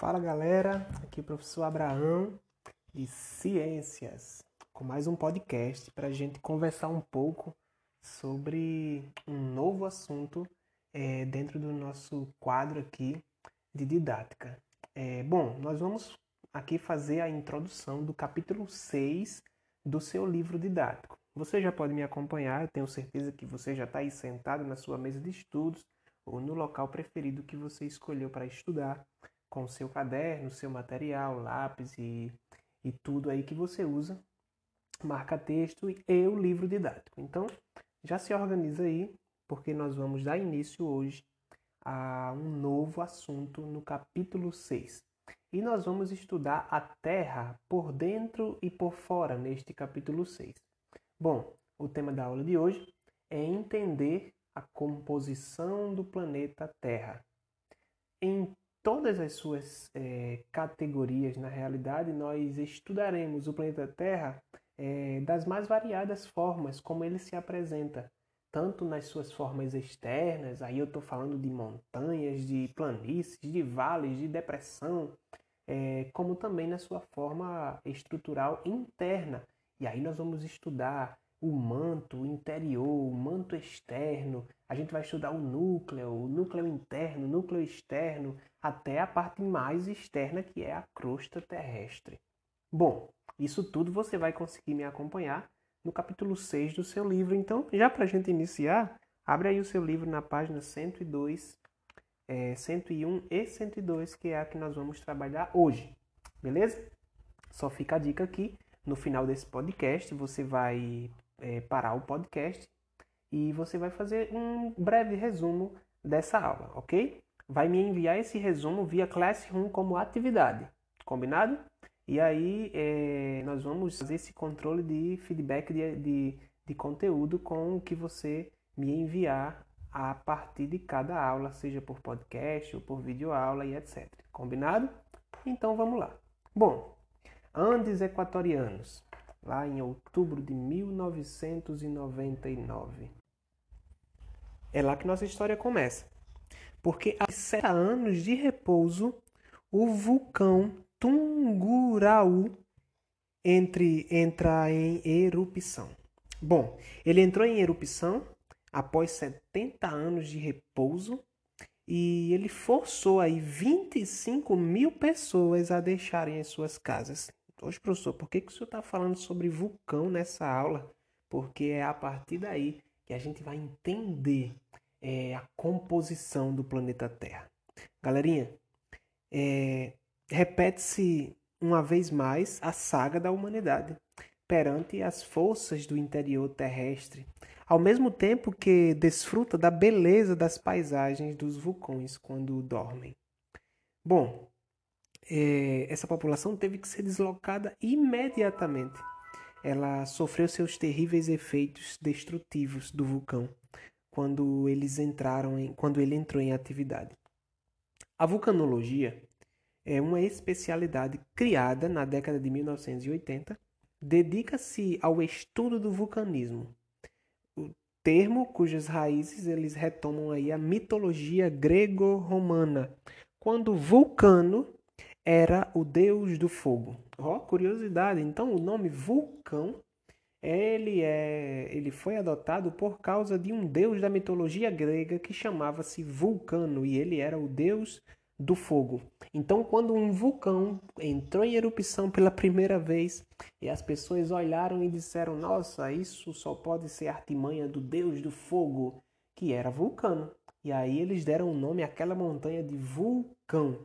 Fala galera, aqui é o professor Abraão de Ciências, com mais um podcast para a gente conversar um pouco sobre um novo assunto é, dentro do nosso quadro aqui de didática. É, bom, nós vamos aqui fazer a introdução do capítulo 6 do seu livro didático. Você já pode me acompanhar, tenho certeza que você já está aí sentado na sua mesa de estudos ou no local preferido que você escolheu para estudar, com seu caderno, seu material, lápis e, e tudo aí que você usa, marca-texto e o livro didático. Então, já se organiza aí, porque nós vamos dar início hoje a um novo assunto no capítulo 6. E nós vamos estudar a Terra por dentro e por fora neste capítulo 6. Bom, o tema da aula de hoje é entender a composição do planeta Terra. Em todas as suas é, categorias, na realidade, nós estudaremos o planeta Terra é, das mais variadas formas como ele se apresenta, tanto nas suas formas externas, aí eu estou falando de montanhas, de planícies, de vales, de depressão, é, como também na sua forma estrutural interna. E aí nós vamos estudar o manto interior, o manto externo, a gente vai estudar o núcleo, o núcleo interno, o núcleo externo, até a parte mais externa que é a crosta terrestre. Bom, isso tudo você vai conseguir me acompanhar no capítulo 6 do seu livro. Então, já para a gente iniciar, abre aí o seu livro na página 102, é, 101 e 102, que é a que nós vamos trabalhar hoje. Beleza? Só fica a dica aqui. No final desse podcast, você vai é, parar o podcast e você vai fazer um breve resumo dessa aula, ok? Vai me enviar esse resumo via Classroom como atividade, combinado? E aí é, nós vamos fazer esse controle de feedback de, de, de conteúdo com o que você me enviar a partir de cada aula, seja por podcast ou por videoaula e etc. Combinado? Então vamos lá. Bom, Andes equatorianos lá em outubro de 1999. É lá que nossa história começa. Porque há sete anos de repouso, o vulcão Tungurahua entre, entra em erupção. Bom, ele entrou em erupção após 70 anos de repouso e ele forçou aí 25 mil pessoas a deixarem as suas casas. Hoje, professor, por que, que o senhor está falando sobre vulcão nessa aula? Porque é a partir daí que a gente vai entender é, a composição do planeta Terra. Galerinha, é, repete-se uma vez mais a saga da humanidade perante as forças do interior terrestre, ao mesmo tempo que desfruta da beleza das paisagens dos vulcões quando dormem. Bom, é, essa população teve que ser deslocada imediatamente. Ela sofreu seus terríveis efeitos destrutivos do vulcão quando eles entraram em, quando ele entrou em atividade. A vulcanologia é uma especialidade criada na década de 1980, dedica-se ao estudo do vulcanismo. O termo cujas raízes eles retomam aí a mitologia grego-romana, quando Vulcano era o deus do fogo. Ó, oh, curiosidade, então o nome vulcão ele é ele foi adotado por causa de um deus da mitologia grega que chamava-se Vulcano e ele era o deus do fogo. Então, quando um vulcão entrou em erupção pela primeira vez e as pessoas olharam e disseram: "Nossa, isso só pode ser artimanha do deus do fogo", que era Vulcano. E aí eles deram o nome àquela montanha de Vulcão.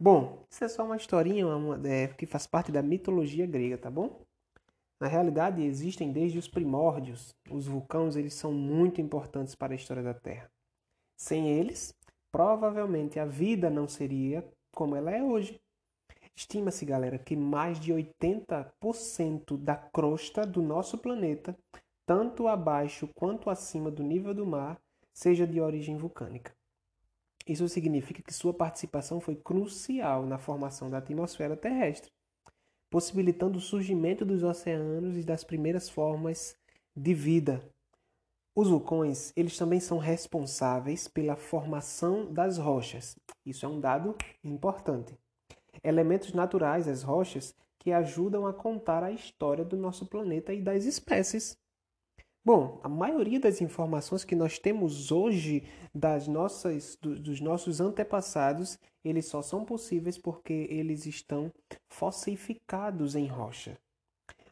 Bom, isso é só uma historinha uma, é, que faz parte da mitologia grega, tá bom? Na realidade, existem desde os primórdios. Os vulcões eles são muito importantes para a história da Terra. Sem eles, provavelmente a vida não seria como ela é hoje. Estima-se, galera, que mais de 80% da crosta do nosso planeta, tanto abaixo quanto acima do nível do mar, seja de origem vulcânica. Isso significa que sua participação foi crucial na formação da atmosfera terrestre, possibilitando o surgimento dos oceanos e das primeiras formas de vida. Os vulcões, eles também são responsáveis pela formação das rochas. Isso é um dado importante. elementos naturais, as rochas, que ajudam a contar a história do nosso planeta e das espécies. Bom, a maioria das informações que nós temos hoje das nossas, do, dos nossos antepassados, eles só são possíveis porque eles estão fossificados em rocha.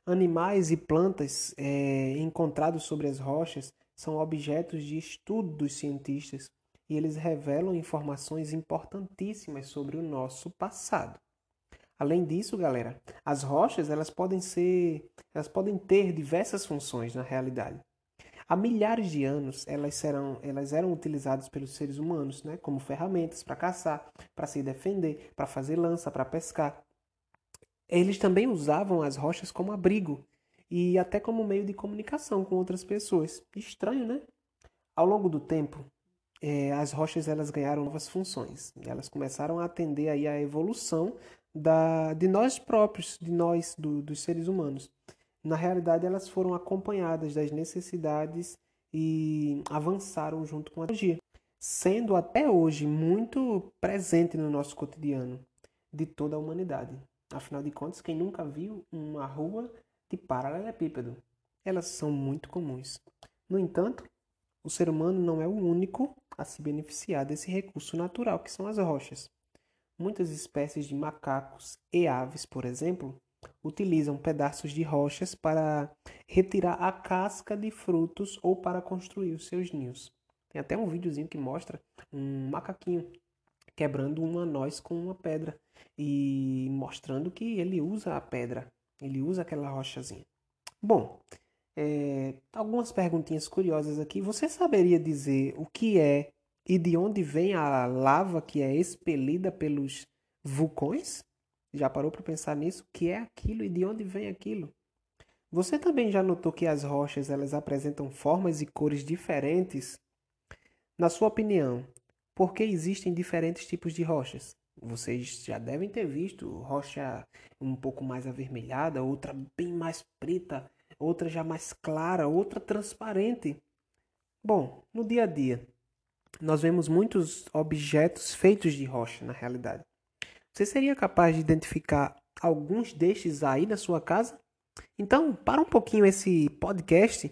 Animais e plantas é, encontrados sobre as rochas são objetos de estudo dos cientistas e eles revelam informações importantíssimas sobre o nosso passado. Além disso, galera, as rochas elas podem ser, elas podem ter diversas funções na realidade. Há milhares de anos elas serão, elas eram utilizadas pelos seres humanos, né, como ferramentas para caçar, para se defender, para fazer lança, para pescar. Eles também usavam as rochas como abrigo e até como meio de comunicação com outras pessoas. Estranho, né? Ao longo do tempo, é, as rochas elas ganharam novas funções. Elas começaram a atender aí a evolução da, de nós próprios, de nós, do, dos seres humanos. Na realidade, elas foram acompanhadas das necessidades e avançaram junto com a tecnologia, sendo até hoje muito presente no nosso cotidiano de toda a humanidade. Afinal de contas, quem nunca viu uma rua de paralelepípedo? Elas são muito comuns. No entanto, o ser humano não é o único a se beneficiar desse recurso natural que são as rochas. Muitas espécies de macacos e aves, por exemplo, utilizam pedaços de rochas para retirar a casca de frutos ou para construir os seus ninhos. Tem até um videozinho que mostra um macaquinho quebrando uma noz com uma pedra e mostrando que ele usa a pedra, ele usa aquela rochazinha. Bom, é, algumas perguntinhas curiosas aqui. Você saberia dizer o que é e de onde vem a lava que é expelida pelos vulcões? Já parou para pensar nisso? O que é aquilo e de onde vem aquilo? Você também já notou que as rochas elas apresentam formas e cores diferentes? Na sua opinião, por que existem diferentes tipos de rochas? Vocês já devem ter visto rocha um pouco mais avermelhada, outra bem mais preta, outra já mais clara, outra transparente. Bom, no dia a dia, nós vemos muitos objetos feitos de rocha na realidade. Você seria capaz de identificar alguns destes aí na sua casa? Então, para um pouquinho esse podcast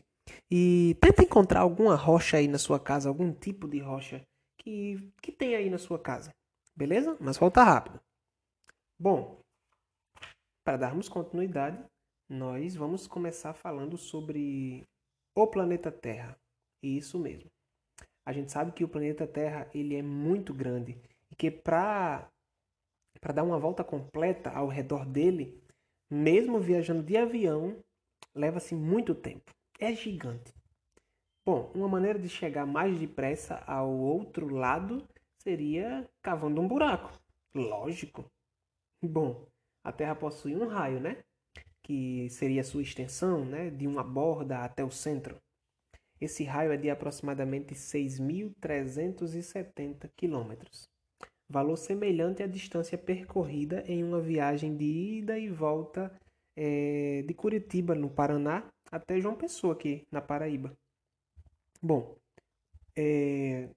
e tenta encontrar alguma rocha aí na sua casa, algum tipo de rocha que, que tem aí na sua casa. Beleza? Mas volta rápido. Bom, para darmos continuidade, nós vamos começar falando sobre o planeta Terra. Isso mesmo a gente sabe que o planeta Terra ele é muito grande e que para para dar uma volta completa ao redor dele, mesmo viajando de avião, leva-se muito tempo. É gigante. Bom, uma maneira de chegar mais depressa ao outro lado seria cavando um buraco. Lógico. Bom, a Terra possui um raio, né? Que seria a sua extensão, né? De uma borda até o centro. Esse raio é de aproximadamente 6.370 quilômetros, valor semelhante à distância percorrida em uma viagem de ida e volta é, de Curitiba, no Paraná, até João Pessoa, aqui na Paraíba. Bom, é,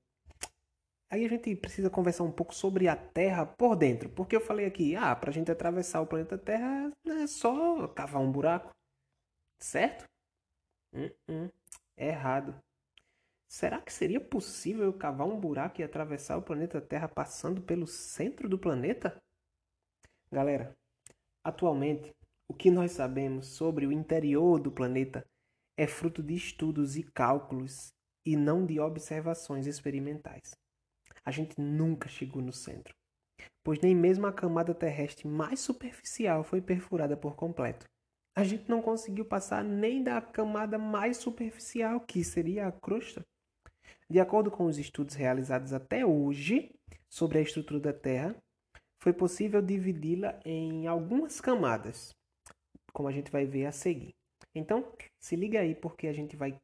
aí a gente precisa conversar um pouco sobre a Terra por dentro, porque eu falei aqui, ah, para a gente atravessar o planeta Terra é só cavar um buraco, certo? Uh -uh errado. Será que seria possível cavar um buraco e atravessar o planeta Terra passando pelo centro do planeta? Galera, atualmente, o que nós sabemos sobre o interior do planeta é fruto de estudos e cálculos e não de observações experimentais. A gente nunca chegou no centro, pois nem mesmo a camada terrestre mais superficial foi perfurada por completo a gente não conseguiu passar nem da camada mais superficial, que seria a crosta. De acordo com os estudos realizados até hoje sobre a estrutura da Terra, foi possível dividi-la em algumas camadas, como a gente vai ver a seguir. Então, se liga aí porque a gente vai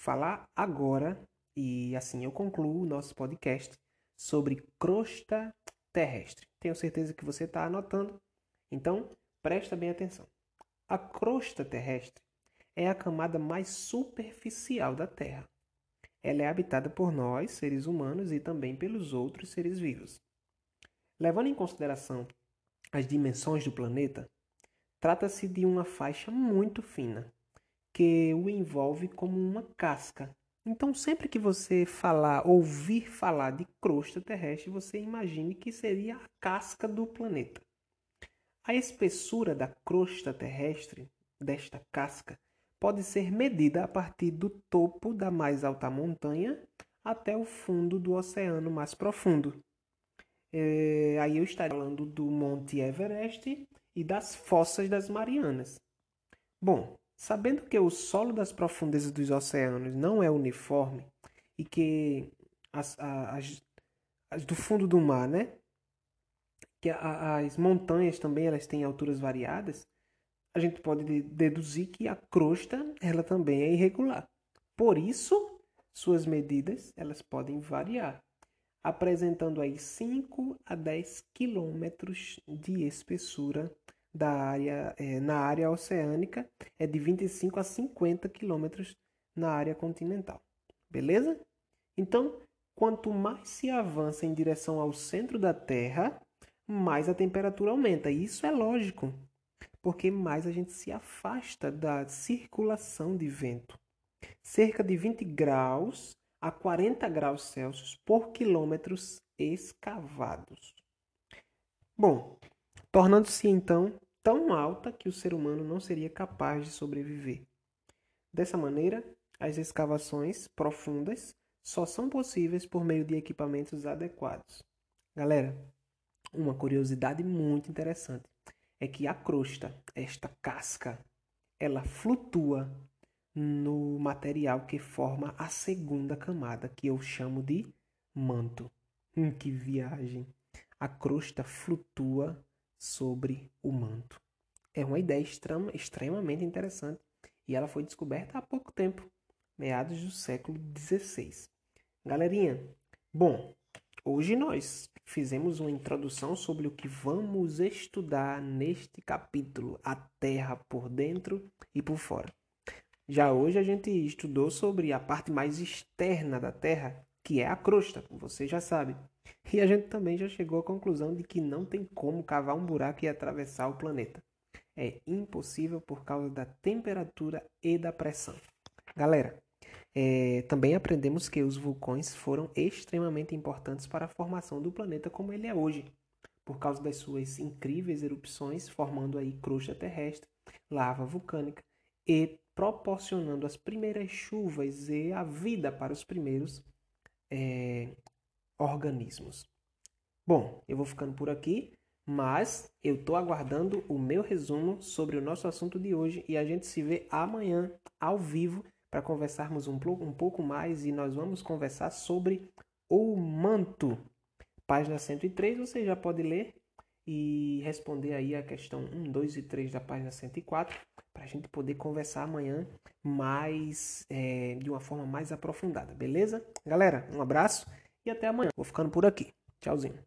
falar agora e assim eu concluo o nosso podcast sobre crosta terrestre. Tenho certeza que você está anotando, então presta bem atenção. A crosta terrestre é a camada mais superficial da Terra. Ela é habitada por nós, seres humanos, e também pelos outros seres vivos. Levando em consideração as dimensões do planeta, trata-se de uma faixa muito fina que o envolve como uma casca. Então, sempre que você falar, ouvir falar de crosta terrestre, você imagine que seria a casca do planeta. A espessura da crosta terrestre, desta casca, pode ser medida a partir do topo da mais alta montanha até o fundo do oceano mais profundo. É, aí eu estaria falando do Monte Everest e das fossas das Marianas. Bom, sabendo que o solo das profundezas dos oceanos não é uniforme e que as, as, as do fundo do mar, né? Que as montanhas também elas têm alturas variadas, a gente pode deduzir que a crosta ela também é irregular. Por isso, suas medidas elas podem variar apresentando aí 5 a 10 quilômetros de espessura da área, é, na área oceânica, é de 25 a 50 quilômetros na área continental. Beleza? Então, quanto mais se avança em direção ao centro da Terra, mais a temperatura aumenta. E isso é lógico, porque mais a gente se afasta da circulação de vento. Cerca de 20 graus a 40 graus Celsius por quilômetros escavados. Bom, tornando-se então tão alta que o ser humano não seria capaz de sobreviver. Dessa maneira, as escavações profundas só são possíveis por meio de equipamentos adequados. Galera, uma curiosidade muito interessante é que a crosta, esta casca, ela flutua no material que forma a segunda camada, que eu chamo de manto. Hum, que viagem! A crosta flutua sobre o manto. É uma ideia extrema, extremamente interessante e ela foi descoberta há pouco tempo, meados do século XVI. Galerinha, bom, hoje nós fizemos uma introdução sobre o que vamos estudar neste capítulo, a Terra por dentro e por fora. Já hoje a gente estudou sobre a parte mais externa da Terra, que é a crosta, como você já sabe. E a gente também já chegou à conclusão de que não tem como cavar um buraco e atravessar o planeta. É impossível por causa da temperatura e da pressão. Galera, é, também aprendemos que os vulcões foram extremamente importantes para a formação do planeta como ele é hoje, por causa das suas incríveis erupções, formando aí crosta terrestre, lava vulcânica e proporcionando as primeiras chuvas e a vida para os primeiros é, organismos. Bom, eu vou ficando por aqui, mas eu estou aguardando o meu resumo sobre o nosso assunto de hoje e a gente se vê amanhã ao vivo para conversarmos um, um pouco mais e nós vamos conversar sobre o manto. Página 103, você já pode ler e responder aí a questão 1, 2 e 3 da página 104 para a gente poder conversar amanhã mais é, de uma forma mais aprofundada, beleza? Galera, um abraço e até amanhã. Vou ficando por aqui. Tchauzinho.